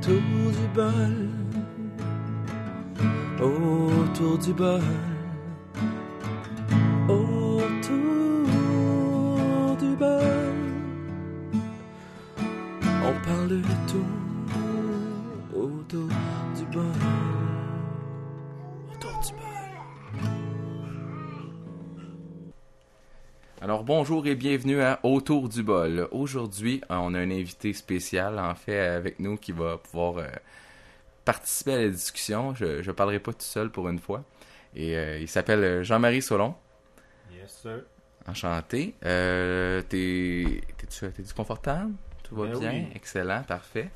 Autour du bol, autour du bol, Alors bonjour et bienvenue à Autour du bol. Aujourd'hui, euh, on a un invité spécial en fait avec nous qui va pouvoir euh, participer à la discussion. Je ne parlerai pas tout seul pour une fois. Et euh, il s'appelle Jean-Marie Solon. Yes, sir. Enchanté. Euh, t'es, t'es-tu confortable? Tout va Ben bien? oui. Excellent, parfait.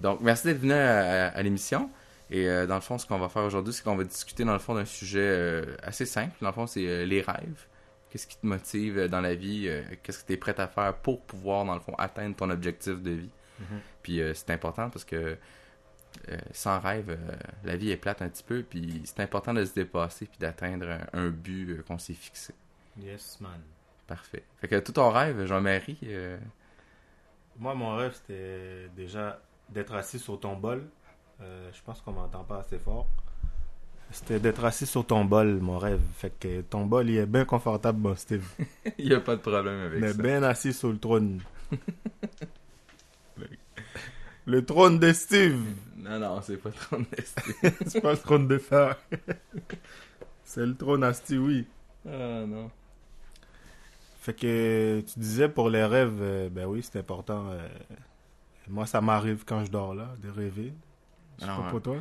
Donc, merci d'être venu à, à- à l'émission. Et dans le fond, ce qu'on va faire aujourd'hui, c'est qu'on va discuter dans le fond d'un sujet assez simple. Dans le fond, c'est les rêves. Qu'est-ce qui te motive euh, dans la vie? euh, qu'est-ce que tu es prêt à faire pour pouvoir, dans le fond, atteindre ton objectif de vie? Mhm. Puis euh, c'est important parce que euh, sans rêve, euh, la vie est plate un petit peu. Puis c'est important de se dépasser puis d'atteindre un, un but euh, qu'on s'est fixé. Yes, man. Parfait. Fait que tout ton rêve, Jean-Marie, Moi, mon rêve, c'était déjà d'être assis sur ton bol. Je pense qu'on m'entend pas assez fort. C'était d'être assis sur ton bol, mon rêve. Fait que ton bol, il est bien confortable, mon Steve. il n'y a pas de problème avec Mais ça. bien assis sur le trône. le trône de Steve. Non, non, c'est pas trop nesté. C'est pas le trône de fer. C'est le trône à Stewie. Ah non. Fait que tu disais pour les rêves, euh, ben oui, c'est important. euh, moi, ça m'arrive quand je dors là, de rêver. Je sais Ah pas ouais. pour toi.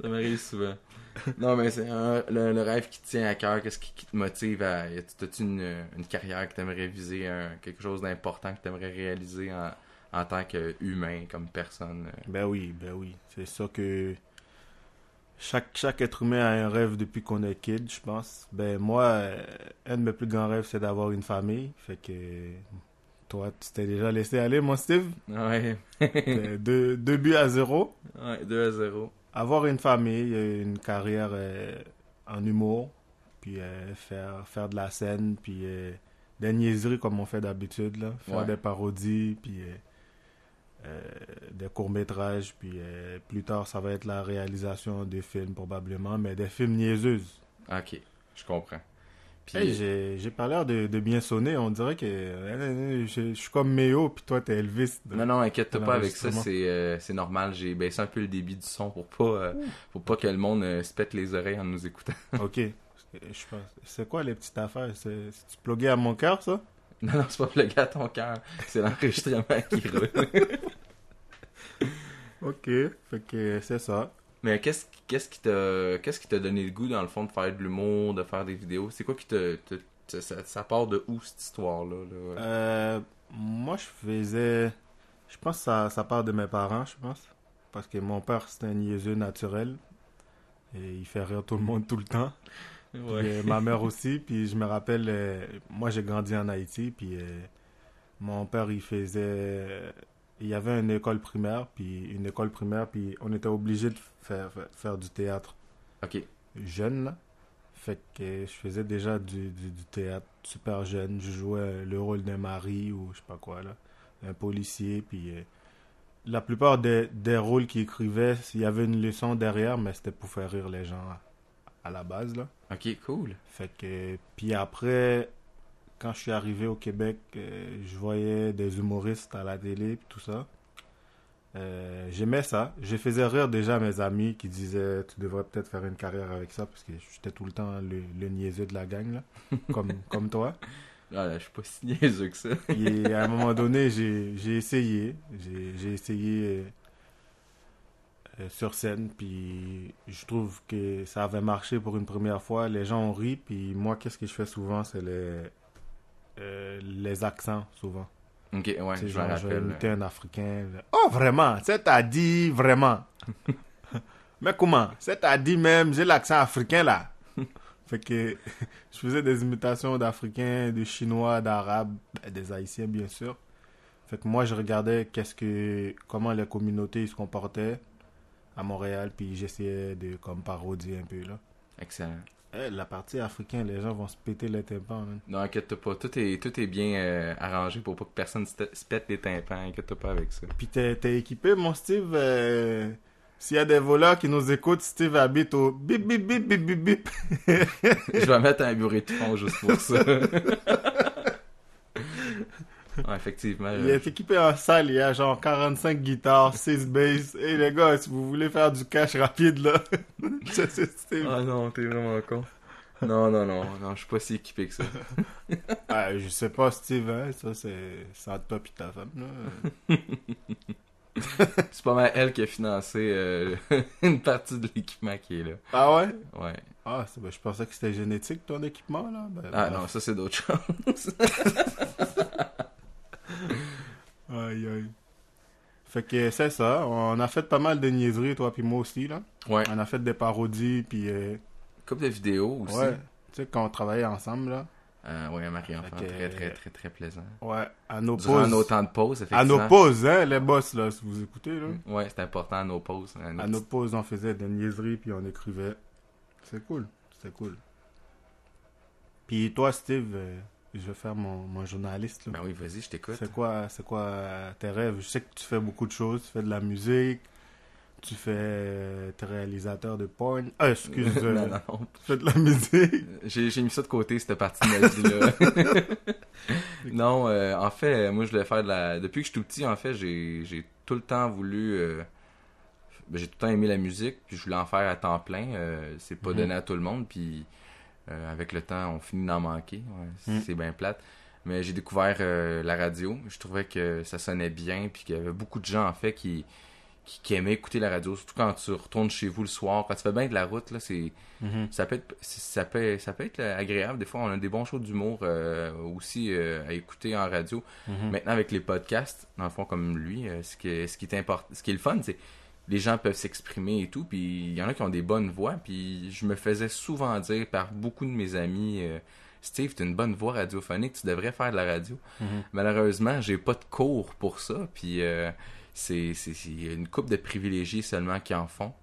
Ça m'arrive souvent. Non, mais c'est un- le, le rêve qui te tient à cœur. Qu'est-ce qui, qui te motive à. As-tu une, une carrière que tu aimerais viser, un- quelque chose d'important que tu aimerais réaliser en, en tant qu'humain, comme personne euh? Ben oui, ben oui. C'est ça que chaque, chaque être humain a un rêve depuis qu'on est kid, je pense. Ben moi, euh, un de mes plus grands rêves, c'est d'avoir une famille. Fait que toi, tu t'es déjà laissé aller, mon Steve? Ouais. Deux, deux buts à zéro. ouais, 2 à 0. Avoir une famille, une carrière euh, en humour, puis euh, faire, faire de la scène, puis euh, des niaiseries comme on fait d'habitude, là. Faire Ouais. des parodies, puis des courts-métrages, puis plus tard, ça va être la réalisation de films probablement, mais des films niaiseuses. Ok, je comprends. Puis, Hey, j'ai pas l'air de, de bien sonner, on dirait que euh, je, je suis comme Méo, puis toi, t'es Elvis. Non, non, inquiète-toi Dans pas avec ça, c'est euh, c'est normal. J'ai baissé un peu le débit du son pour pas, euh, pour pas que le monde se pète les oreilles en nous écoutant. Ok. C'est quoi les petites affaires? C'est c'est-tu plugué à mon cœur, ça? Non, non, c'est pas gars à ton cœur, c'est l'enregistrement qui roule. Ok, fait que c'est ça. Mais qu'est-ce qu'est-ce qui t'a qu'est-ce qui t'a donné le goût dans le fond de faire de l'humour, de faire des vidéos? C'est quoi qui te, te- te- ça, ça part de où cette histoire là, là? Euh, moi, je faisais. Je pense que ça, ça part de mes parents, je pense. Parce que mon père, c'est un niaiseux naturel. Et il fait rire tout le monde tout le temps. Puis, euh, ma mère aussi. Puis je me rappelle, euh, moi, j'ai grandi en Haïti. Puis euh, mon père, il faisait. Il y avait une école primaire. Puis une école primaire. Puis on était obligé de faire, faire, faire du théâtre. Ok. jeune. Fait que je faisais déjà du, du, du théâtre super jeune. Je jouais le rôle d'un mari ou je sais pas quoi là. Un policier. Puis euh, la plupart des, des rôles qu'il écrivait, il y avait une leçon derrière, mais c'était pour faire rire les gens à, à la base là. Ok, cool. Fait que puis après, quand je suis arrivé au Québec, euh, je voyais des humoristes à la télé tout ça. Euh, J'aimais ça. Je faisais rire déjà mes amis qui disaient tu devrais peut-être faire une carrière avec ça parce que j'étais tout le temps le, le niaiseux de la gang là, comme comme toi. Ah, là, je suis pas si niaiseux que ça. Et à un moment donné, j'ai essayé, j'ai j'ai essayé euh, sur scène puis je trouve que ça avait marché pour une première fois. Les gens ont ri puis moi qu'est-ce que je fais souvent c'est les euh, les accents souvent. Ok, ouais, je genre, je vais imiter un Africain. Oh, vraiment? C'est à dit vraiment. Mais comment? C'est à dit même, j'ai l'accent africain là. fait que je faisais des imitations d'Africains, de Chinois, d'Arabes, ben, des Haïtiens bien sûr. Fait que moi je regardais qu'est-ce que, comment les communautés se comportaient à Montréal, puis j'essayais de comme parodier un peu là. Excellent. La partie africaine, les gens vont se péter les tympans. man. Non, inquiète pas. Tout est, tout est bien euh, arrangé pour pas que personne se, pète les tympans. Inquiète pas avec ça. Puis t'es t'es équipé, mon Steve. euh, S'il y a des voleurs qui nous écoutent, Steve habite au bip bip bip bip bip bip. Je vais mettre un bureau de fond juste pour ça. Ouais, effectivement. Il est équipé en salle, il y a genre 45 guitares, 6 basses. Et les gars, si vous voulez faire du cash rapide, là. Ah non, t'es vraiment con. Non, non, non, non, je suis pas si équipé que ça. Ah, je sais pas, Steve, hein, ça, c'est entre toi pis ta femme, là. C'est pas mal elle qui a financé euh, une partie de l'équipement qui est là. Ah ouais? Ouais. Ah, c'est- ben, je pensais que c'était génétique, ton équipement, là. Ben, Ah bref. non, ça c'est d'autres choses. Aïe, aïe. Fait que c'est ça, on a fait pas mal de niaiseries, toi puis moi aussi, là. Ouais. On a fait des parodies, puis... euh, Couple de vidéos aussi. ouais, tu sais, quand on travaillait ensemble, là. Euh, ouais, Marie-Enfant, très, très, très, très plaisant. Ouais, à nos Durant pauses. nos temps de pause, À effectivement. nos pauses, hein, les boss, là, si vous écoutez, là. Ouais, c'est important à nos pauses. À nos À nos pauses, on faisait des niaiseries, puis on écrivait. C'est cool, c'est cool. Puis toi, Steve, euh, je vais faire mon, mon journaliste, là. Ben oui, vas-y, je t'écoute. C'est quoi, c'est quoi euh, tes rêves? Je sais que tu fais beaucoup de choses. Tu fais de la musique, tu fais... euh, T'es réalisateur de porn. Ah, excuse, non, non, non. tu fais de la musique. J'ai, mis ça de côté, cette partie de ma vie-là. non, euh, en fait, moi, je voulais faire de la... Depuis que je suis tout petit, en fait, j'ai, j'ai tout le temps voulu... euh, ben, j'ai tout le temps aimé la musique, puis je voulais en faire à temps plein. euh, c'est pas Mhm. donné à tout le monde, puis euh, avec le temps, on finit d'en manquer. Ouais, c'est, c'est bien plate. Mais j'ai découvert euh, la radio. Je trouvais que ça sonnait bien, puis qu'il y avait beaucoup de gens, en fait, qui... Qui, qui aimaient écouter la radio, surtout quand tu retournes chez vous le soir, quand tu fais bien de la route, là, c'est, ça peut être ça peut ça peut être agréable des fois on a des bons shows d'humour euh, aussi à écouter en radio Mhm. maintenant avec les podcasts dans le fond comme lui ce qui est, ce qui est important ce qui est le fun c'est les gens peuvent s'exprimer et tout puis il y en a qui ont des bonnes voix puis je me faisais souvent dire par beaucoup de mes amis euh, Steve, t'as une bonne voix radiophonique, tu devrais faire de la radio. Mhm. Malheureusement, j'ai pas de cours pour ça, puis euh, c'est une couple de privilégiés seulement qui en font.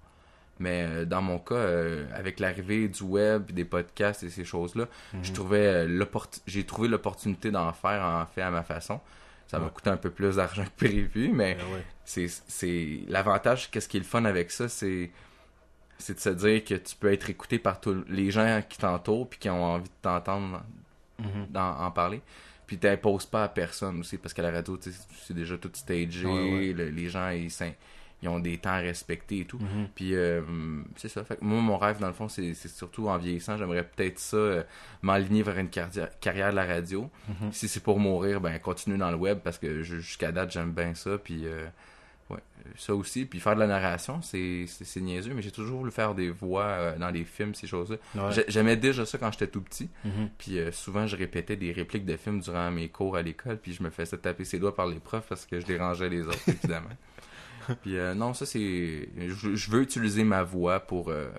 Mais euh, dans mon cas, euh, avec l'arrivée du web, des podcasts et ces choses-là, Mhm. je trouvais l'opport- j'ai trouvé l'opportunité d'en faire en fait à ma façon. Ça m'a Ouais. coûté un peu plus d'argent que prévu, mais Ben ouais. c'est c'est l'avantage qu'est-ce qui est le fun avec ça c'est c'est de se dire que tu peux être écouté par tous les gens qui t'entourent puis qui ont envie de t'entendre Mhm. d'en- en parler puis t'imposes pas à personne aussi parce qu'à la radio tu sais, c'est déjà tout stagé Ouais, ouais. le- les gens ils, ils ont des temps à respecter et tout Mhm. puis euh, c'est ça. Fait que moi, mon rêve, dans le fond, c'est surtout en vieillissant, j'aimerais peut-être ça, euh, m'aligner vers une carrière, de la radio. Mhm. Si c'est pour mourir, ben continuer dans le web parce que jusqu'à date, j'aime bien ça. Puis euh, ouais, ça aussi. Puis faire de la narration, c'est niaiseux, mais j'ai toujours voulu faire des voix dans les films, ces choses-là. Ouais. J'aimais déjà ça quand j'étais tout petit. Mhm. Puis souvent, je répétais des répliques de films durant mes cours à l'école, puis je me faisais taper ses doigts par les profs parce que je dérangeais les autres, évidemment. puis euh, non, ça c'est... Je, je veux utiliser ma voix pour, euh,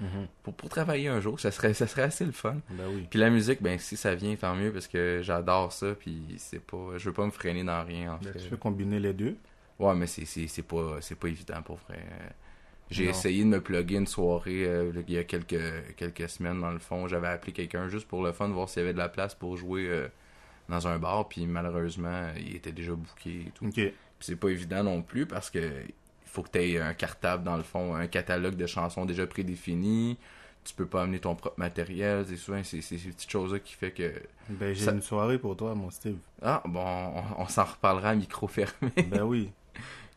Mhm. pour, pour travailler un jour, ça serait, ça serait assez le fun. Ben oui. Puis la musique, ben si ça vient, tant mieux, parce que j'adore ça, puis c'est pas... Je veux pas me freiner dans rien, en Ben, fait. tu peux combiner les deux? Ouais, mais c'est, c'est, c'est pas, c'est pas évident pour vrai. J'ai essayé de me plugger une soirée euh, il y a quelques, quelques semaines, dans le fond. J'avais appelé quelqu'un juste pour le fun, voir s'il y avait de la place pour jouer euh, dans un bar, puis malheureusement, il était déjà booké et tout. C'est pas évident non plus parce que il faut que tu aies un cartable dans le fond, un catalogue de chansons déjà prédéfini. Tu peux pas amener ton propre matériel, c'est souvent c'est ces petites choses là qui fait que Ben j'ai Ça- une soirée pour toi, mon Steve. ah bon, on, on s'en reparlera à micro fermé. ben oui.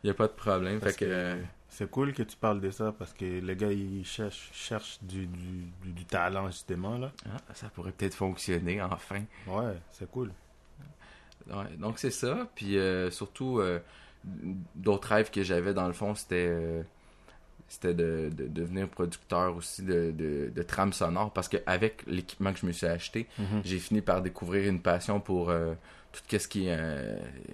Il y a pas de problème, Parce fait que, que- euh, C'est cool que tu parles de ça parce que les gars ils cherchent, cherchent du, du, du, du talent justement là. ah, ça pourrait peut-être fonctionner enfin. Ouais, c'est cool. Ouais, donc c'est ça, puis euh, surtout euh, d'autres rêves que j'avais dans le fond, c'était euh, c'était de, de devenir producteur aussi de, de, de trames sonores parce qu'avec l'équipement que je me suis acheté, Mhm. j'ai fini par découvrir une passion pour tout ce qui est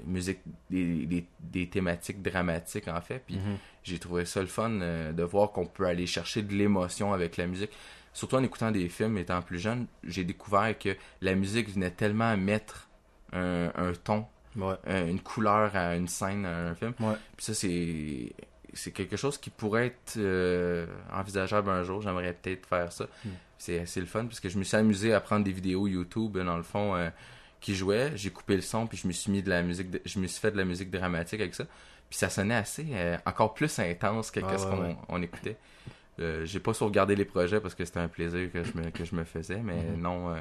musique, des, des, des thématiques dramatiques en fait. Puis Mhm. j'ai trouvé ça le fun de voir qu'on peut aller chercher de l'émotion avec la musique. Surtout en écoutant des films étant plus jeune, j'ai découvert que la musique venait tellement mettre un, un ton, Ouais. un- une couleur à une scène, à un film. Ouais. Puis ça, c'est c'est quelque chose qui pourrait être euh, envisageable un jour. J'aimerais peut-être faire ça. Mm. C'est c'est le fun parce que je me suis amusé à prendre des vidéos YouTube, dans le fond, euh, qui jouaient. J'ai coupé le son, puis je me suis mis de la musique, de- je me suis fait de la musique dramatique avec ça. Puis ça sonnait assez, euh, encore plus intense que qu'est-ce ouais, qu'on ouais. on écoutait. Euh, j'ai pas sauvegardé les projets parce que c'était un plaisir que je me, que je me faisais, mais Mhm. non.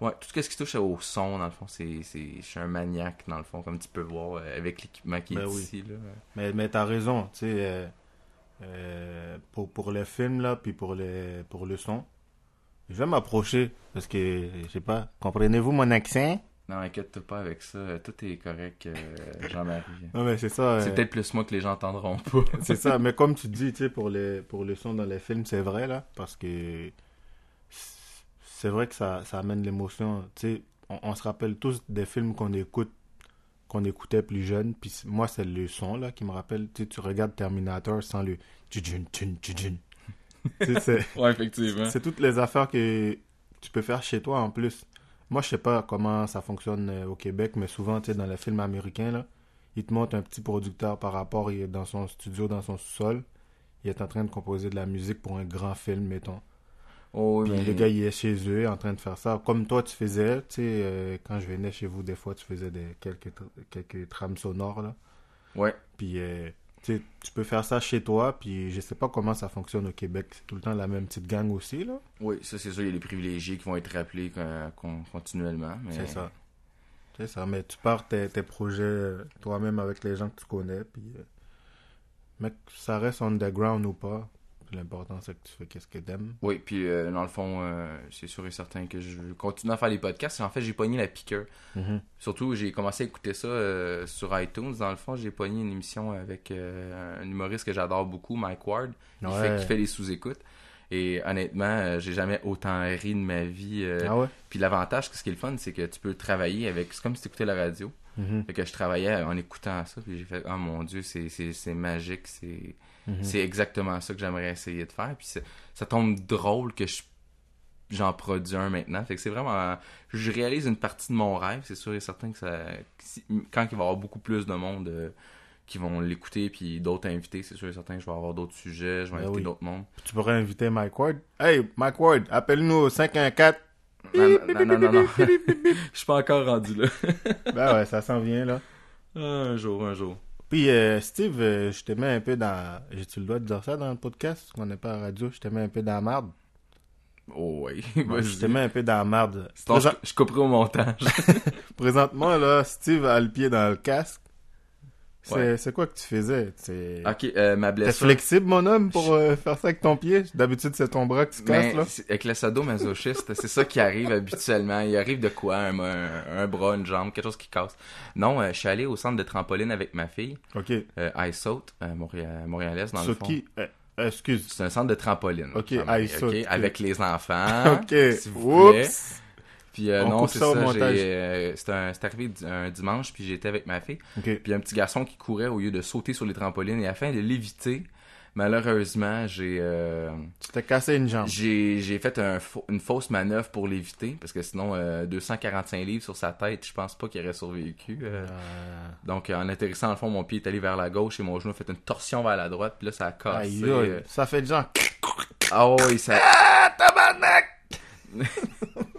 Ouais, tout ce qui touche au son, dans le fond, c'est, c'est, je suis un maniaque, dans le fond, comme tu peux voir, euh, avec l'équipement qui est Ben oui. ici. Là. Mais, mais t'as raison, tu sais, euh, euh, pour, pour les films, là, puis pour, les, pour le son, je vais m'approcher, parce que, je sais pas, comprenez-vous mon accent? Non, inquiète-toi pas avec ça, tout est correct, euh, Jean-Marie. Non, mais c'est ça. C'est peut-être plus moi que les gens entendront pas. C'est ça, mais comme tu dis, tu sais, pour, les, pour le son dans les films, c'est vrai, là, parce que c'est vrai que ça, ça amène l'émotion. Tu on, on se rappelle tous des films qu'on écoute, qu'on écoutait plus jeune, puis moi, c'est le son, là, qui me rappelle. Tu regardes Terminator sans le c'est- ouais, effectivement. c'est toutes les affaires que tu peux faire chez toi en plus. Moi, je sais pas comment ça fonctionne euh, au Québec, mais souvent, tu sais, dans les films américains, là, il te montre un petit producteur par rapport, il est dans son studio, dans son sous-sol. Il est en train de composer de la musique pour un grand film, mettons. Oh, oui, mais le gars, il est chez eux, en train de faire ça. Comme toi, tu faisais, tu sais, euh, quand je venais chez vous, des fois, tu faisais des, quelques, quelques trames sonores, là. Ouais. Puis, euh, tu peux faire ça chez toi, puis je sais pas comment ça fonctionne au Québec. C'est tout le temps la même petite gang aussi, là. Oui, ça c'est sûr, il y a les privilégiés qui vont être rappelés con- continuellement. mais- C'est ça. C'est ça, mais tu pars tes, tes projets euh, toi-même avec les gens que tu connais, puis... euh, que ça reste underground ou pas, l'important c'est que tu fais qu'est-ce que t'aimes. Oui, puis euh, dans le fond, euh, c'est sûr et certain que je vais continuer à faire les podcasts. En fait, j'ai pogné la piqûre. Surtout, j'ai commencé à écouter ça euh, sur iTunes. Dans le fond, j'ai pogné une émission avec un humoriste que j'adore beaucoup, Mike Ward, qui, Ouais. fait, qui fait les sous-écoutes. Et honnêtement, j'ai jamais autant ri de ma vie. Ah ouais? Puis l'avantage, ce qui est le fun, c'est que tu peux travailler avec. C'est comme si tu écoutais la radio. Fait que je travaillais en écoutant ça. Puis j'ai fait, oh mon Dieu, c'est, c'est, c'est Mhm. c'est exactement ça que j'aimerais essayer de faire. Puis ça tombe drôle que je j'en produis un maintenant. Fait que c'est vraiment. Je réalise une partie de mon rêve. C'est sûr et certain que ça. quand il va y avoir beaucoup plus de monde euh, qui vont l'écouter, puis d'autres invités, c'est sûr et certain que je vais avoir d'autres sujets, je vais Ben inviter oui. d'autres mondes. Tu pourrais inviter Mike Ward. Hey, Mike Ward, appelle-nous au 514. Non, non, non, non, non. Je suis pas encore rendu là. ben ouais, ça s'en vient, là. un jour, un jour. Puis, euh, Steve, euh, je te mets un peu dans... J'ai-tu le droit de dire ça dans le podcast? On n'est pas à radio, je te mets un peu dans la marde. Oh, oui. Ouais, je te mets un peu dans la marde. Présent- je couperai au montage. Présentement, là, Steve a le pied dans le casque. C'est Ouais. quoi que tu faisais? C'est ok, euh, ma T'es blessure. flexible, mon homme, pour euh, faire ça avec ton pied? D'habitude, c'est ton bras que tu casses, Mais là. avec le sadomasochiste, c'est ça qui arrive habituellement. Il arrive de quoi? Un, un, un bras, une jambe, quelque chose qui casse. Non, euh, je suis allé au centre de trampoline avec ma fille, OK. euh, I Saute, euh, Montréal, montréalaise dans le fond. Euh, excuse. C'est un centre de trampoline. Ok, Jean-Marie, I Saute, ok, ok. Avec les enfants. OK. s'il vous plaît. Oups. Puis euh, On non, c'est ça ça. euh, c'est arrivé un dimanche, puis j'étais avec ma fille. OK. Puis un petit garçon qui courait au lieu de sauter sur les trampolines. Et afin de l'éviter, malheureusement, j'ai euh, Tu t'es cassé une jambe. j'ai j'ai fait un une fausse manœuvre pour l'éviter. Parce que sinon, euh, 245 livres sur sa tête, je pense pas qu'il aurait survécu. Donc, en atterrissant, le fond, mon pied est allé vers la gauche et mon genou a fait une torsion vers la droite. Puis là, ça a cassé. Aïe. Ça fait genre... Ah oui, ça... Ah, tabarnak!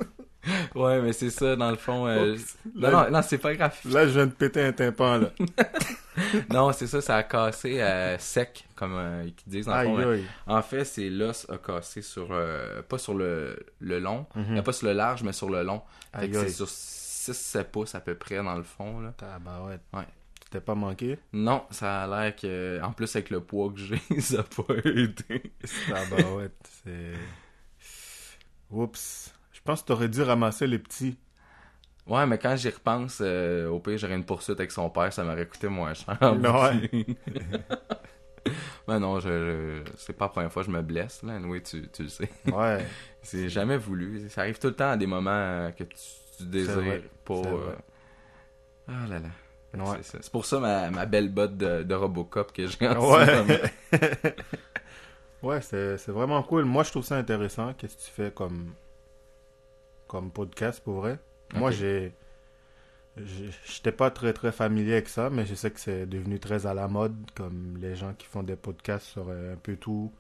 ouais, mais c'est ça, dans le fond. euh, Oups. Non, non, non, c'est pas grave. Là, je viens de péter un tympan, là. Non, c'est ça, ça a cassé euh, sec, comme euh, ils disent dans le fond. Aïe. En fait, c'est l'os a cassé sur... euh, pas sur le, le long, Mhm. pas sur le large, mais sur le long. Fait Aïe, que c'est sur 6-7 pouces à peu près, dans le fond. Là. Tabarouette. Ouais. Tu t'es pas manqué? Non, ça a l'air que... En plus, avec le poids que j'ai, ça a pas aidé. Tabarouette, c'est... Oups. Je pense que t'aurais dû ramasser les petits. Ouais, mais quand j'y repense, euh, au pire, j'aurais une poursuite avec son père, ça m'aurait coûté moins cher. Ouais. Mais non, je, je- c'est pas la première fois que je me blesse, là. Oui, tu, tu le sais. Ouais. C'est jamais voulu. Ça arrive tout le temps à des moments que tu, tu désires c'est euh. Ah là là. Ouais. C'est pour ça ma, ma belle botte de, de Robocop que j'ai en. Ouais. ouais, c'est vraiment cool. Moi, je trouve ça intéressant. Qu'est-ce que tu fais comme, comme podcast pour vrai? Moi, j'ai. J'étais pas très très familier avec ça, mais je sais que c'est devenu très à la mode, comme les gens qui font des podcasts sur euh, un peu tout.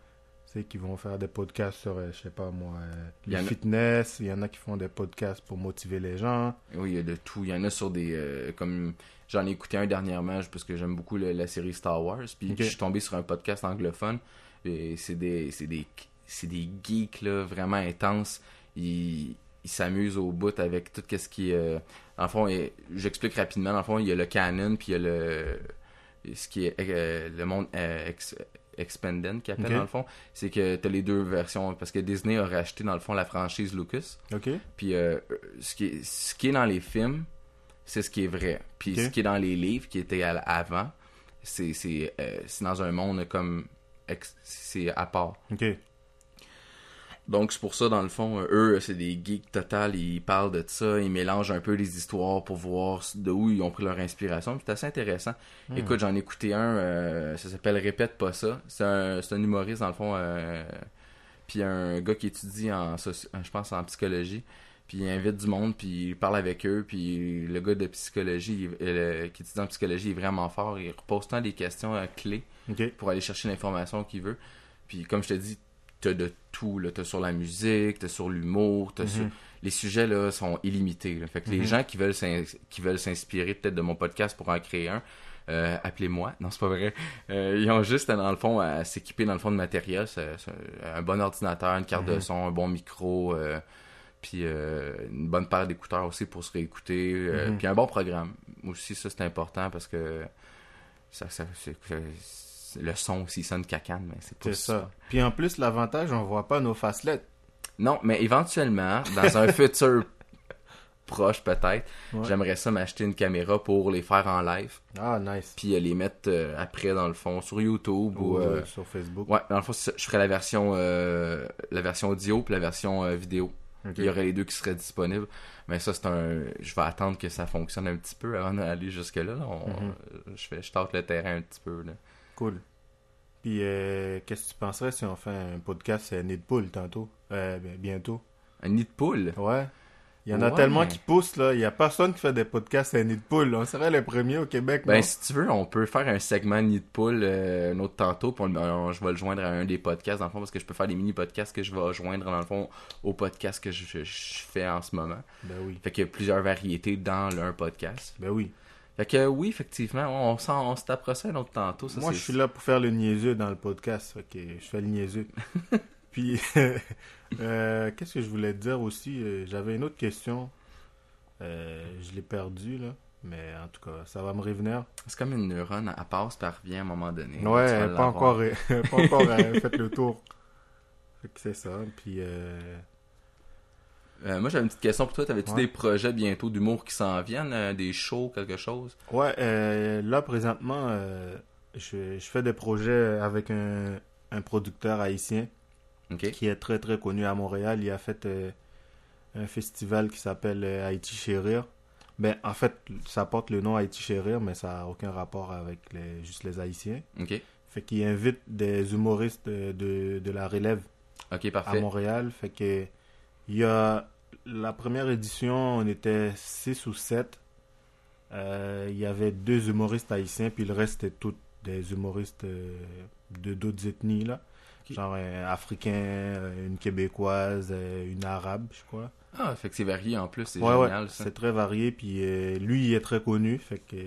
tu sais, qui vont faire des podcasts sur, euh, je sais pas moi, euh, Il le fitness. Il y en a qui font des podcasts pour motiver les gens. Oui, il y a de tout. Il y en a sur des. euh, comme J'en ai écouté un dernièrement parce que j'aime beaucoup le- la série Star Wars. Puis Ok. je suis tombé sur un podcast anglophone. Et c'est des, des, c'est des geeks là, vraiment intenses. Ils ils s'amusent au bout avec tout ce qui. Euh, dans le fond, et- j'explique rapidement. Le fond, il y a le canon, puis il y a le. Ce qui est euh, le monde euh, ex- expanded, qui appelle Ok. dans le fond. C'est que tu as les deux versions. Parce que Disney a racheté, dans le fond, la franchise Lucas. Ok? Puis euh, ce, qui est, ce qui est dans les films, c'est ce qui est vrai. Puis ce qui est dans les livres, qui était avant, c'est euh, c'est dans un monde comme c'est à part. Ok. Donc c'est pour ça dans le fond, euh, eux c'est des geeks total, ils parlent de ça, ils mélangent un peu les histoires pour voir de où ils ont pris leur inspiration. C'est assez intéressant. Hmm. Écoute, j'en ai écouté un, euh, ça s'appelle Répète pas ça. C'est un, humoriste dans le fond, euh, puis un gars qui étudie en, je pense en psychologie. Puis il invite du monde, puis il parle avec eux, puis le gars de psychologie, il- qui étudie en psychologie, est vraiment fort. Il repose tant des questions euh, clés pour aller chercher l'information qu'il veut. Puis comme je te dis, t'as de tout. Là. T'as sur la musique, t'as sur l'humour, t'as sur... Mhm. Les sujets là sont illimités. là. Fait que les Mhm. gens qui veulent s'in- qui veulent s'inspirer peut-être de mon podcast pour en créer un, euh, appelez-moi. Non, c'est pas vrai. Euh, ils ont juste, dans le fond, à s'équiper dans le fond de matériel. Un bon ordinateur, une carte de Mhm. son, un bon micro, euh, puis euh, une bonne paire d'écouteurs aussi pour se réécouter, puis un bon programme. Aussi, ça, c'est important parce que ça, ça, c'est- c'est- le son aussi sonne cacane, mais c'est pas C'est super. ça. Puis en plus, l'avantage, on voit pas nos facelettes. Non, mais éventuellement, dans un futur proche peut-être, Ouais. j'aimerais ça m'acheter une caméra pour les faire en live, Ah, nice. puis euh, les mettre euh, après dans le fond sur YouTube ou... Ou euh, sur Facebook. Ouais, dans le fond, ça. je ferais la version, la version audio puis la version vidéo. Il y aurait les deux qui seraient disponibles. Mais ça, c'est un. Je vais attendre que ça fonctionne un petit peu avant d'aller jusque-là. là. On- Mhm. Je fais, je tâte le terrain un petit peu. Là. Cool. Puis, euh, qu'est-ce que tu penserais si on fait un podcast c'est Nid Pool tantôt? Euh, ben, Bientôt. Un nid de poule? Ouais. Il y en a tellement qui poussent, là. Il y a personne qui fait des podcasts à Nid Pool. On serait les premiers au Québec, Ben, non? si tu veux, on peut faire un segment nid de poule euh, un autre tantôt. Puis on- on- je vais le joindre à un des podcasts, dans le fond, parce que je peux faire des mini-podcasts que je vais joindre, dans le fond, au podcast que je, je- je fais en ce moment. Ben oui. Fait qu'il y a plusieurs variétés dans un podcast. Ben oui. Fait que oui, effectivement, on, s'en- on se tapera ça un autre tantôt. Ça, Moi, je suis là pour faire le niaiseux dans le podcast. Que je fais le niaiseux. Puis, euh, qu'est-ce que je voulais te dire aussi? Euh, J'avais une autre question. Euh, je l'ai perdue, là. Mais en tout cas, ça va me revenir. C'est comme une neurone, elle passe elle revient à un moment donné. Ouais, pas l'avoir. encore, pas encore euh, fait le tour. Fait que c'est ça. Puis, euh, Euh, moi, j'avais une petite question pour toi. T'avais-tu Ouais. des projets bientôt d'humour qui s'en viennent? euh, des shows, quelque chose? ouais, euh, là, présentement, euh, je, je fais des projets avec un, un producteur haïtien qui est très très connu à Montréal. Il a fait un festival qui s'appelle Haïti Chérir. Ben, en fait, ça porte le nom Haïti Chérir, mais ça n'a aucun rapport avec les, juste les Haïtiens. OK. Fait qu'il invite des humoristes de, de, la relève à. Montréal. Fait que il y a la première édition, on était 6 ou 7. il y avait deux humoristes haïtiens, puis le reste c'était tous des humoristes euh, de d'autres ethnies là. Genre un africain, euh, une québécoise, euh, une arabe, je crois. Ah, fait que c'est varié en plus. C'est Ouais, génial, c'est très varié. Puis euh, lui, il est très connu, fait que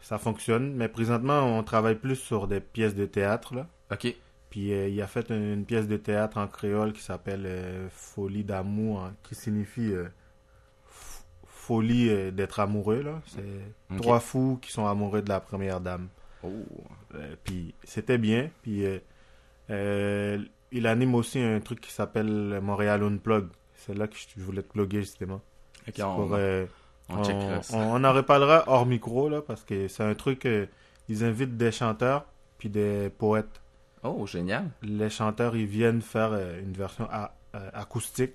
ça fonctionne. Mais présentement, on travaille plus sur des pièces de théâtre là. OK. Puis euh, il a fait une, une pièce de théâtre en créole qui s'appelle euh, Folie d'amour, hein, qui signifie euh, folie d'être amoureux. là. C'est trois fous qui sont amoureux de la première dame. Oh. Puis c'était bien. Puis il anime aussi un truc qui s'appelle Montréal Unplug. C'est là que je voulais te plugger justement. On, pour, on en reparlera hors micro là parce que c'est un truc. ils invitent des chanteurs puis des poètes Oh, génial. les chanteurs ils viennent faire euh, une version a- euh, acoustique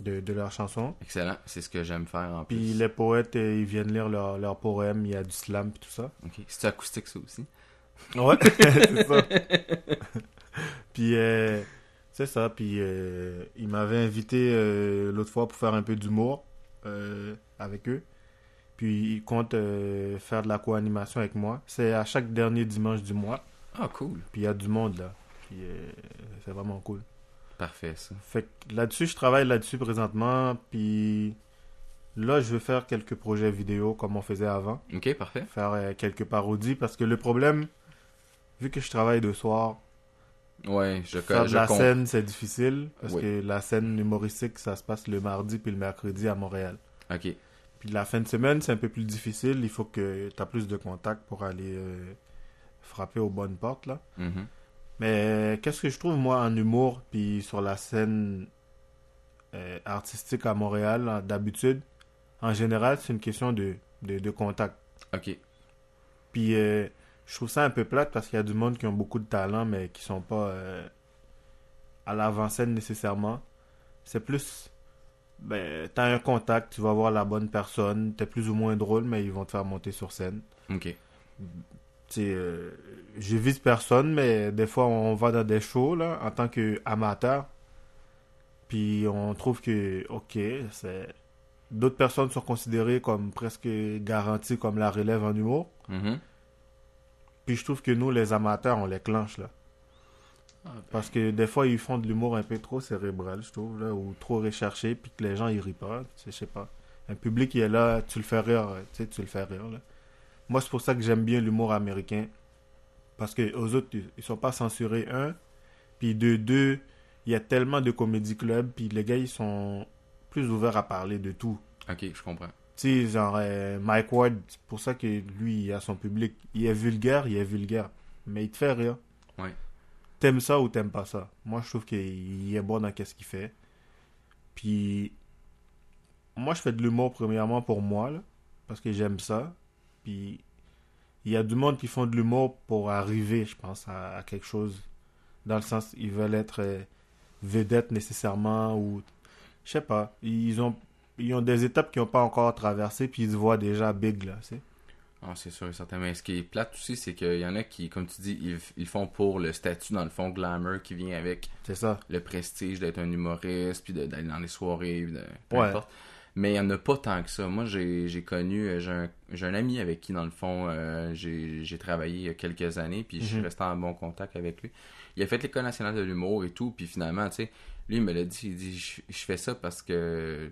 de, de leurs chansons. Excellent. C'est ce que j'aime faire en Puis plus. les poètes euh, ils viennent lire leurs leurs poèmes, il y a du slam et tout ça. OK. C'est acoustique, ça aussi? Ouais, c'est ça. puis euh, c'est ça. Puis euh, ils m'avaient invité euh, l'autre fois pour faire un peu d'humour avec eux. Puis ils comptent faire de la co-animation avec moi. C'est à chaque dernier dimanche du mois. Ah, cool. Puis il y a du monde là. Puis euh, c'est vraiment cool. Parfait, ça. Fait que là-dessus, je travaille là-dessus présentement. Puis là, je veux faire quelques projets vidéo comme on faisait avant. Ok, parfait. Faire euh, quelques parodies. Parce que le problème, vu que je travaille de soir, Ouais, je, faire de je la scène, c'est difficile. Parce Oui. que la scène humoristique, ça se passe le mardi puis le mercredi à Montréal. Ok. Puis la fin de semaine, c'est un peu plus difficile. Il faut que tu as plus de contacts pour aller euh, frapper aux bonnes portes. là. Mhm. Mais qu'est-ce que je trouve, moi, en humour, puis sur la scène euh, artistique à Montréal, d'habitude, en général, c'est une question de, de, de contact. Ok. Puis euh, je trouve ça un peu plate parce qu'il y a du monde qui ont beaucoup de talent, mais qui sont pas euh, à l'avant-scène nécessairement. C'est plus, ben, t'as un contact, tu vas voir la bonne personne, t'es plus ou moins drôle, mais ils vont te faire monter sur scène. Ok. Euh, je vise personne, mais des fois, on va dans des shows, là, en tant qu'amateur. Puis on trouve que, ok, c'est. D'autres personnes sont considérées comme presque garanties comme la relève en humour. Mhm. Puis je trouve que nous, les amateurs, on les clenche, là. Parce que des fois, ils font de l'humour un peu trop cérébral, je trouve, là, ou trop recherché, puis que les gens, ils rient pas. Tu sais, Je sais pas. Un public qui est là, tu le fais rire, tu sais, tu le fais rire, là. Moi, c'est pour ça que j'aime bien l'humour américain. Parce que aux autres, ils sont pas censurés, un. Puis de deux, il y a tellement de comédie clubs, puis les gars, ils sont plus ouverts à parler de tout. Ok, je comprends. Tu sais, genre, euh, Mike Ward, c'est pour ça que lui, il a son public. Il est vulgaire, il est vulgaire. Mais il te fait rire. Ouais. T'aimes ça ou t'aimes pas ça? Moi, je trouve qu'il est bon dans qu'est-ce qu'il fait. Puis, moi, je fais de l'humour premièrement pour moi, là, parce que j'aime ça. Puis, il y a du monde qui font de l'humour pour arriver, je pense, à, à quelque chose. Dans le sens, ils veulent être euh, vedettes nécessairement ou, je sais pas, ils ont, ils ont des étapes qu'ils n'ont pas encore traversées, puis ils se voient déjà big, là, tu sais. Ah, c'est sûr et certain. Mais ce qui est plate aussi, c'est qu'il y en a qui, comme tu dis, ils, ils font pour le statut, dans le fond, glamour qui vient avec C'est ça. le prestige d'être un humoriste, puis d'aller dans les soirées, de, peu Ouais. importe. Mais il n'y en a pas tant que ça. Moi, j'ai j'ai connu, euh, j'ai un, j'ai un ami avec qui, dans le fond, euh, j'ai j'ai travaillé il y a quelques années, puis je suis Mhm. resté en bon contact avec lui. Il a fait l'École nationale de l'humour et tout, puis finalement, tu sais, lui, il me l'a dit, il dit, je, je fais ça parce que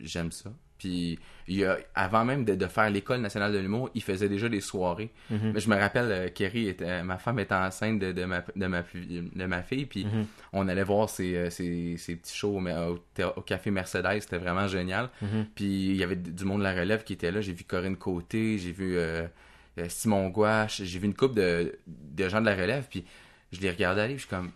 j'aime ça. Puis, il a, avant même de, de faire l'École nationale de l'humour, il faisait déjà des soirées. Mhm. Mais je me rappelle, euh, Kerry, était, ma femme était enceinte de, de, ma, de, ma, fi- de ma fille, puis Mhm. on allait voir ces, euh, petits shows mais, au, Café Mercedes, c'était vraiment génial. Mhm. Puis il y avait du monde de la relève qui était là. J'ai vu Corinne Côté, j'ai vu euh, euh, Simon Gouache, j'ai vu une couple de, de gens de la relève, puis je les regardais aller, puis je suis comme...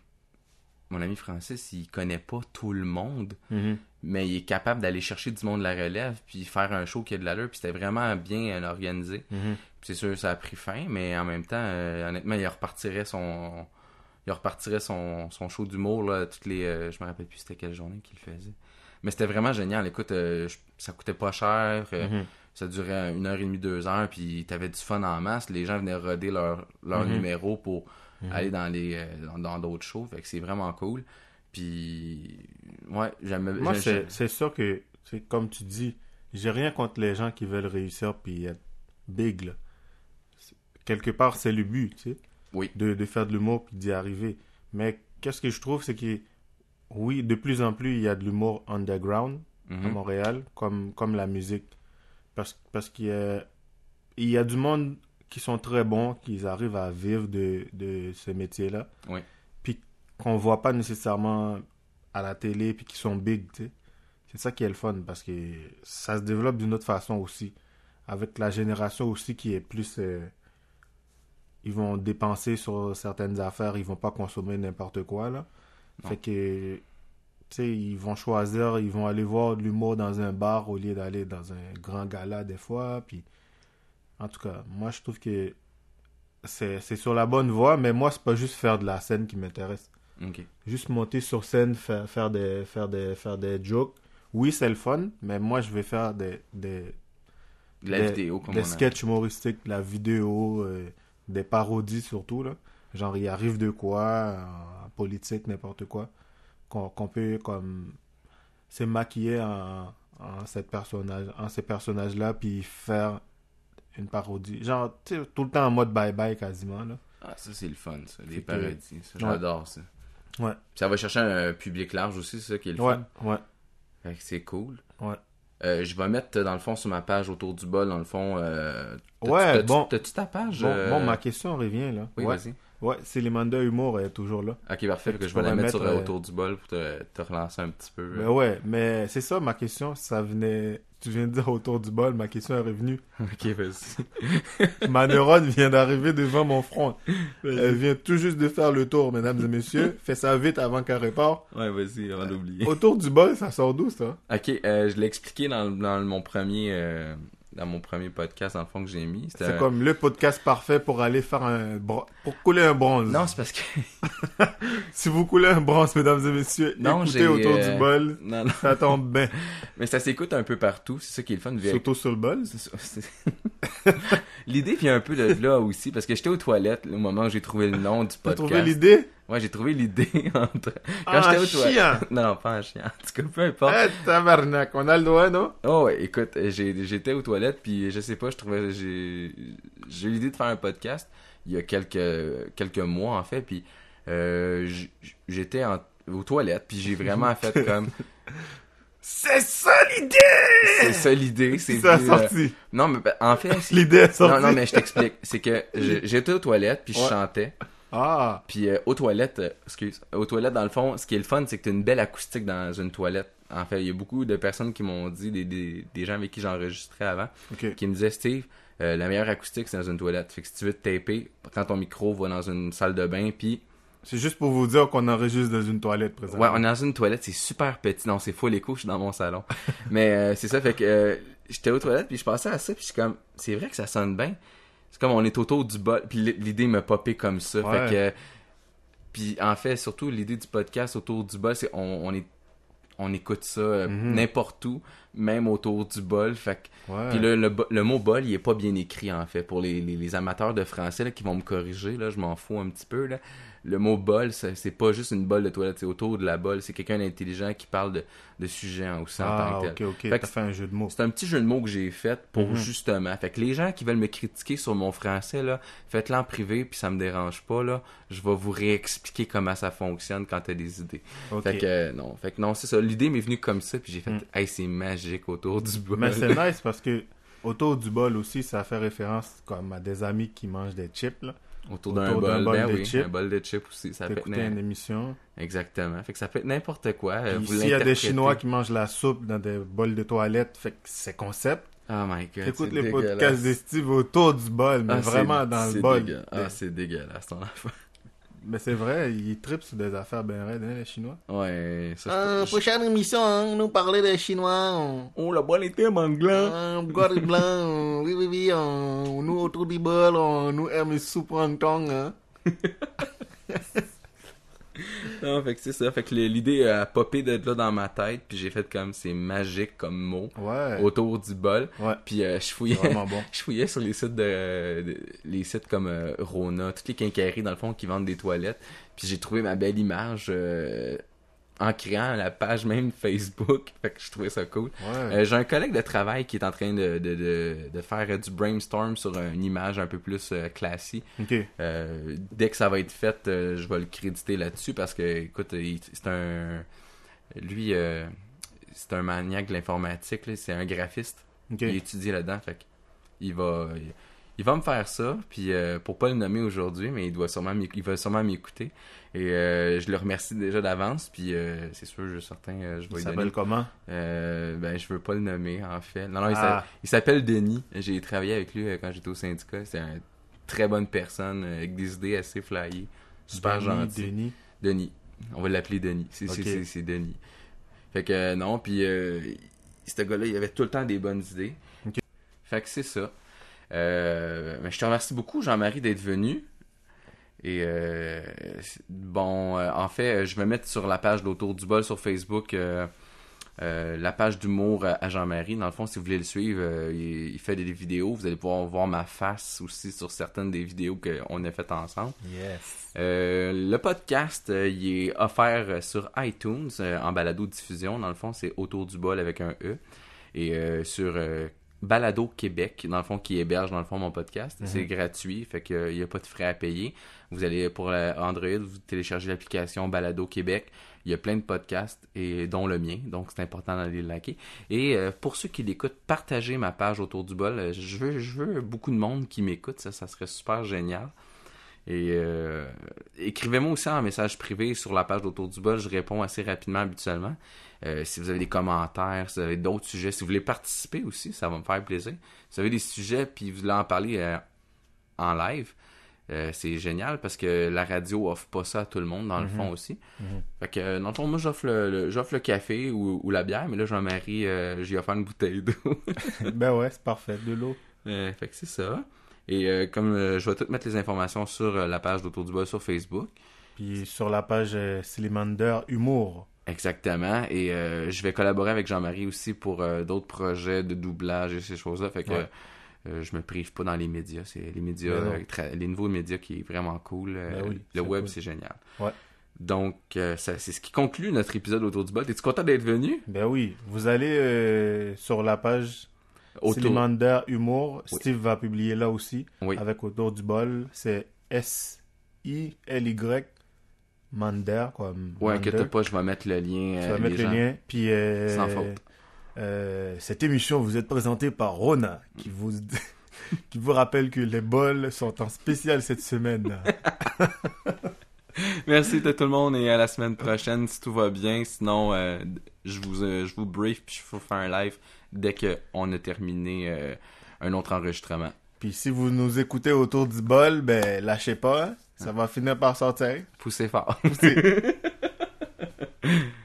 Mon ami Francis, il connaît pas tout le monde, Mhm. mais il est capable d'aller chercher du monde de la relève, puis faire un show qui a de l'allure, puis c'était vraiment bien euh, organisé. Puis c'est sûr, ça a pris fin, mais en même temps, euh, honnêtement, il repartirait son. Il repartirait son, son show d'humour, là, toutes les. euh, je me rappelle plus c'était quelle journée qu'il faisait. Mais c'était vraiment génial. Écoute, euh, je- ça coûtait pas cher. Mhm. Ça durait une heure et demie, deux heures, puis t'avais du fun en masse. Les gens venaient roder leur, leur Mhm. numéro pour Mhm. aller dans les euh, dans- d'autres shows. Fait que c'est vraiment cool. Puis, ouais, j'aime. Moi, c'est sûr que, c'est comme tu dis, j'ai rien contre les gens qui veulent réussir puis être big, là. Quelque part, c'est le but, tu sais. Oui. De, de faire de l'humour puis d'y arriver. Mais qu'est-ce que je trouve, c'est que, oui, de plus en plus, il y a de l'humour underground à Mhm. Montréal, comme, comme la musique. Parce, parce qu'il y a, il y a du monde qui sont très bons, qui arrivent à vivre de, de ce métier-là. Oui. Puis qu'on voit pas nécessairement à la télé, puis qui sont big, tu sais. C'est ça qui est le fun, parce que ça se développe d'une autre façon aussi. Avec la génération aussi qui est plus... euh, ils vont dépenser sur certaines affaires, ils vont pas consommer n'importe quoi, là. Non. Fait que tu sais, ils vont choisir, ils vont aller voir de l'humour dans un bar au lieu d'aller dans un grand gala des fois. Puis, en tout cas, moi je trouve que c'est c'est sur la bonne voie, mais moi c'est pas juste faire de la scène qui m'intéresse. Juste monter sur scène, faire, faire, des, faire, des, faire des jokes. Oui, c'est le fun, mais moi je vais faire des, des, De la des- vidéo, comme des on a. sketchs humoristiques, de la vidéo, euh, des parodies surtout. Là. Genre, il arrive de quoi, en politique, n'importe quoi, qu'on qu'on peut comme se maquiller en, en, cette personnage, en ces personnages-là, puis faire une parodie. Genre, tu sais, tout le temps en mode bye-bye quasiment. Là. Ah, ça, c'est le fun, ça. Des Fait que-. J'adore ça. Ouais. Puis ça va chercher un public large aussi, c'est ça qui est le Ouais, fun. ouais. Fait que c'est cool. Ouais. Euh, je vais mettre, dans le fond, sur ma page autour du bol, dans le fond. Euh, Ouais, t'as-tu- bon. T'as-tu ta page Bon, euh, bon, ma question revient là. Oui, ouais. vas-y. Ouais, c'est les mandats humour est toujours là. Ok, parfait. Fait que que je vais la mettre sur euh, euh, autour du bol pour te, te relancer un petit peu. Mais ouais, mais c'est ça ma question, ça venait tu viens de dire autour du bol, ma question est revenue. ok, vas-y. Ma neurone vient d'arriver devant mon front. Elle vient tout juste de faire le tour, mesdames et messieurs. Fais ça vite avant qu'elle répare. Ouais, vas-y, avant d'oublier. Autour du bol, ça sort d'où ça? Ok, euh, je l'ai expliqué dans, dans mon premier euh, dans mon premier podcast fond que j'ai mis. C'est un- comme le podcast parfait pour aller faire un pour couler un bronze. Non, c'est parce que Si vous coulez un bronze, mesdames et messieurs, Non, écoutez autour euh, du bol. non, non, Ça tombe bien. mais ça s'écoute un peu partout, c'est ça qui est le fun. Surtout sur le bol. L'idée vient un peu de là aussi parce que j'étais aux toilettes au moment où j'ai trouvé le nom du T'as podcast. trouvé l'idée? Ouais, j'ai trouvé l'idée entre quand j'étais aux toilettes. chien Non, pas un chien. En tout cas, peu importe. Eh, tabarnak, on a le droit, non? Oh ouais, écoute, j'ai- j'étais aux toilettes puis je sais pas, je trouvais j'ai eu l'idée de faire un podcast il y a quelques quelques mois en fait puis euh, j'étais en- aux toilettes puis j'ai vraiment fait comme C'est ça l'idée c'est ça l'idée, c'est Ça euh, sorti. Non mais ben, en fait c'est- L'idée est sortie. non non mais je t'explique, c'est que j'étais aux toilettes puis je Ouais. chantais Ah, puis euh, aux toilettes, euh, excuse, aux toilettes dans le fond, ce qui est le fun, c'est que t'as une belle acoustique dans une toilette. En fait, il y a beaucoup de personnes qui m'ont dit, des, des, des gens avec qui j'enregistrais avant, qui me disaient Steve, euh, la meilleure acoustique c'est dans une toilette. Fait que si tu veux te taper, quand ton micro va dans une salle de bain, puis C'est juste pour vous dire qu'on enregistre dans une toilette présentement. ouais, on est dans une toilette, c'est super petit. Non, c'est faux l'écho, je suis dans mon salon. Mais euh, c'est ça, fait que euh, j'étais aux toilettes, puis je pensais à ça, puis je suis comme, c'est vrai que ça sonne bien. C'est comme on est autour du bol, puis l'idée m'a popé comme ça. Ouais. Fait que puis en fait, surtout l'idée du podcast autour du bol, c'est on, on est on écoute ça euh, Mhm. n'importe où, même autour du bol. Fait que Ouais. puis le, le, le mot bol, il est pas bien écrit en fait. Pour les, les, les amateurs de français là, qui vont me corriger, là, je m'en fous un petit peu. Là. Le mot bol, c'est pas juste une bolle de toilette, c'est autour de la bolle. C'est quelqu'un d'intelligent qui parle de, de sujets en aussi en ah, tant que tel. ok. Fait T'as que- fait un jeu de mots. C'est un petit jeu de mots que j'ai fait pour Mhm. justement. Fait que les gens qui veulent me critiquer sur mon français, là, faites-le en privé, puis ça me dérange pas. Là. Je vais vous réexpliquer comment ça fonctionne quand t'as des idées. Fait que euh, non, fait que non, c'est ça. L'idée m'est venue comme ça, puis j'ai fait, Mm. hey, c'est magique autour du bol. Mais c'est nice parce que autour du bol aussi, ça fait référence comme à des amis qui mangent des chips. Là. Autour d'un bol, ben de oui, chips. un bol de chips aussi, ça peut être une émission. exactement. Fait que ça peut être n'importe quoi. euh, S'il y a des. Chinois qui mangent la soupe dans des bols de toilette, fait que c'est concept. Oh my god. T'écoutes c'est les dégueulasse. podcasts de Steve autour du bol, mais Ah, vraiment dans le bol. dégueu- Ah, c'est dégueulasse ton affaire. Mais c'est vrai, ils tripent sur des affaires bien raides, hein, les Chinois. Ouais, ça Euh, je- prochaine émission, hein, nous parler des Chinois. on- Oh, la bonne était manglant. Euh, Gord blanc, euh, oui, oui, oui, on- nous autour du bol, on nous aime les soupes en tong, hein. Non, fait que c'est ça. Fait que l'idée a popé de là dans ma tête, puis j'ai fait comme c'est magique comme mot Ouais. autour du bol. Ouais. Puis euh, je fouillais, bon. je fouillais sur les sites de, de- les sites comme euh, Rona, toutes les quincailleries dans le fond qui vendent des toilettes. Puis j'ai trouvé ma belle image euh, en créant la page même Facebook. Fait que je trouvais ça cool. Ouais. Euh, j'ai un collègue de travail qui est en train de, de, de, de faire euh, du brainstorm sur une image un peu plus euh, classique. Euh, dès que ça va être fait, euh, je vais le créditer là-dessus parce que, écoute, c'est un. Lui, euh, c'est un maniaque de l'informatique, c'est un graphiste. Ok. Il étudie là-dedans, fait il va. Il, il va me faire ça, puis euh, pour pas le nommer aujourd'hui, mais il doit sûrement il va sûrement m'écouter. Et euh, je le remercie déjà d'avance, puis euh, c'est sûr, je suis certain, euh, je Il vais lui s'appelle comment? Ben, je veux pas le nommer, en fait. Non, non, il Ah. s'a- il s'appelle Denis. J'ai travaillé avec lui quand j'étais au syndicat. C'est une très bonne personne, avec des idées assez flyées. Super Denis, gentil. Denis? Denis. On va l'appeler Denis. C'est c'est- Ok. c'est- c'est Denis. Fait que non, puis ce gars-là, il avait tout le temps des bonnes idées. Fait que c'est ça. Euh, mais je te remercie beaucoup, Jean-Marie, d'être venu. Et euh, bon, euh, en fait, je vais mettre sur la page d'Autour du bol sur Facebook euh, la page d'humour à Jean-Marie. Dans le fond, si vous voulez le suivre, il, il fait des vidéos. Vous allez pouvoir voir ma face aussi sur certaines des vidéos qu'on a faites ensemble. Yes. Le podcast, il est offert sur iTunes en balado diffusion. Dans le fond, c'est autour du bol avec un E. Et sur Balado Québec, dans le fond, qui héberge, dans le fond, mon podcast. Mhm. C'est gratuit, fait qu'il n'y a pas de frais à payer. Vous allez, pour euh, Android, vous téléchargez l'application Balado Québec. Il y a plein de podcasts, et dont le mien, donc c'est important d'aller le liker. Et euh, pour ceux qui l'écoutent, partagez ma page autour du bol. Euh, Je veux, je veux beaucoup de monde qui m'écoute, ça, ça serait super génial. Et euh, écrivez-moi aussi en message privé sur la page d'Autour du bol, je réponds assez rapidement habituellement. Euh, si vous avez des commentaires, si vous avez d'autres sujets, si vous voulez participer aussi, ça va me faire plaisir. Si vous avez des sujets puis vous voulez en parler euh, en live, c'est génial parce que la radio offre pas ça à tout le monde dans le Mhm. fond aussi. Mhm. Fait que dans le fond, moi j'offre le, le- j'offre le café ou, ou la bière, mais là Jean-Marie, euh, j'ai offert une bouteille d'eau. ben ouais, c'est parfait. De l'eau. Fait que c'est ça. Et euh, comme euh, je vais tout mettre les informations sur euh, la page d'Autour du bol sur Facebook. Puis sur la page Slimander Humour. Exactement. Et je vais collaborer avec Jean-Marie aussi pour d'autres projets de doublage et ces choses-là. Fait que Ouais. je me prive pas dans les médias. C'est les médias, Ben les nouveaux médias qui est vraiment cool. Ben oui, le web, cool. c'est génial. Ouais. Donc, euh, c'est ce qui conclut notre épisode autour du bol. Es-tu content d'être venu? Ben oui, vous allez euh, sur la page Slimander Humour. Oui. Steve va publier là aussi. Oui. Avec autour du bol, c'est S-I-L-Y Mander, quoi. Ouais, inquiète pas, je vais mettre le lien. Tu euh, vas mettre le lien. Puis, euh, Sans faute. euh, cette émission vous est présentée par Rona, qui vous, qui vous rappelle que les bols sont en spécial cette semaine. Merci à tout le monde et à la semaine prochaine si tout va bien. Sinon, euh, je vous euh, je vous brief puis je vous fais un live dès qu'on a terminé euh, un autre enregistrement. Puis si vous nous écoutez autour du bol, ben lâchez pas, hein? ça va finir par sortir. Poussez fort. Poussez.